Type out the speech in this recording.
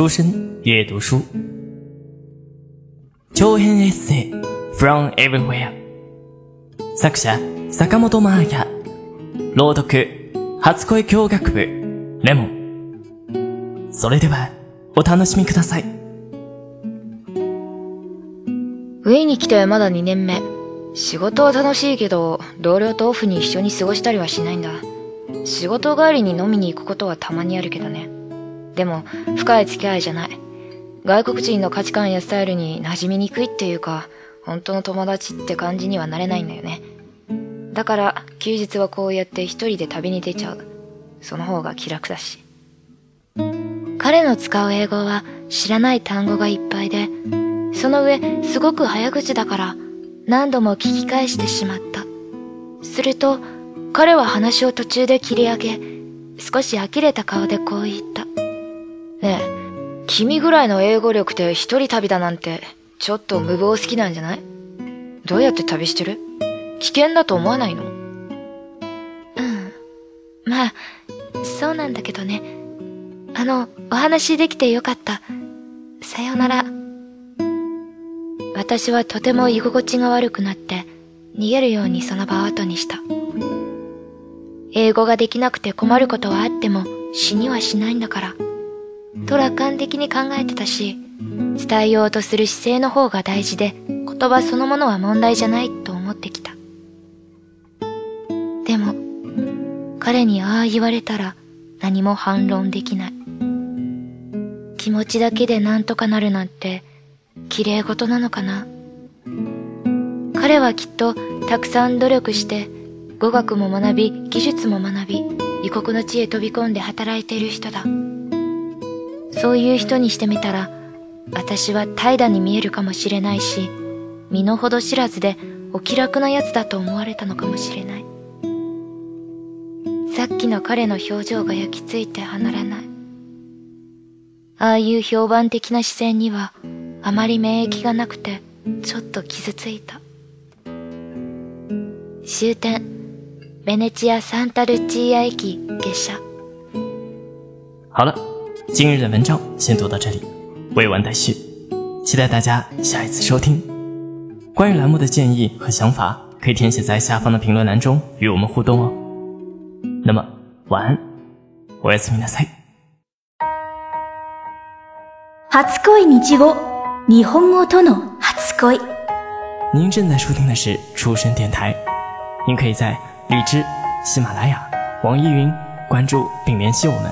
书生阅读书，長編エッセイ。From Everywhere 作者坂本真綾朗読初恋教学部。レモン。それではお楽しみください。ウィーに来てまだ2年目。仕事は楽しいけど同僚とオフに一緒に過ごしたりはしないんだ。仕事帰りに飲みに行くことはたまにあるけどねでも深い付き合いじゃない。外国人の価値観やスタイルに馴染みにくいっていうか本当の友達って感じにはなれないんだよね。だから休日はこうやって一人で旅に出ちゃう。その方が気楽だし。彼の使う英語は知らない単語がいっぱいでその上すごく早口だから何度も聞き返してしまった。すると彼は話を途中で切り上げ少し呆れた顔でこう言った。ねえ君ぐらいの英語力で一人旅だなんてちょっと無謀好きなんじゃない？どうやって旅してる？危険だと思わないの？うん。まあそうなんだけどね。あのお話できてよかった。さようなら。私はとても居心地が悪くなって逃げるようにその場を後にした。英語ができなくて困ることはあっても死にはしないんだからと楽観的に考えてたし伝えようとする姿勢の方が大事で言葉そのものは問題じゃないと思ってきた。でも彼にああ言われたら何も反論できない。気持ちだけで何とかなるなんて綺麗事なのかな。彼はきっとたくさん努力して語学も学び技術も学び異国の地へ飛び込んで働いている人だ。そういう人にしてみたら私は怠惰に見えるかもしれないし身の程知らずでお気楽なやつだと思われたのかもしれない。さっきの彼の表情が焼き付いて離れない。ああいう評判的な視線にはあまり免疫がなくてちょっと傷ついた。終点ベネチア・サンタルチー亚駅下車。好了，今日的文章先读到这里，未完待续，期待大家下一次收听。关于栏目的建议和想法，可以填写在下方的评论栏中与我们互动哦。那么晚安，おやすみなさい。初恋日語日本語との初恋您正在收听的是出生电台，您可以在荔枝、喜马拉雅、网易云关注并联系我们，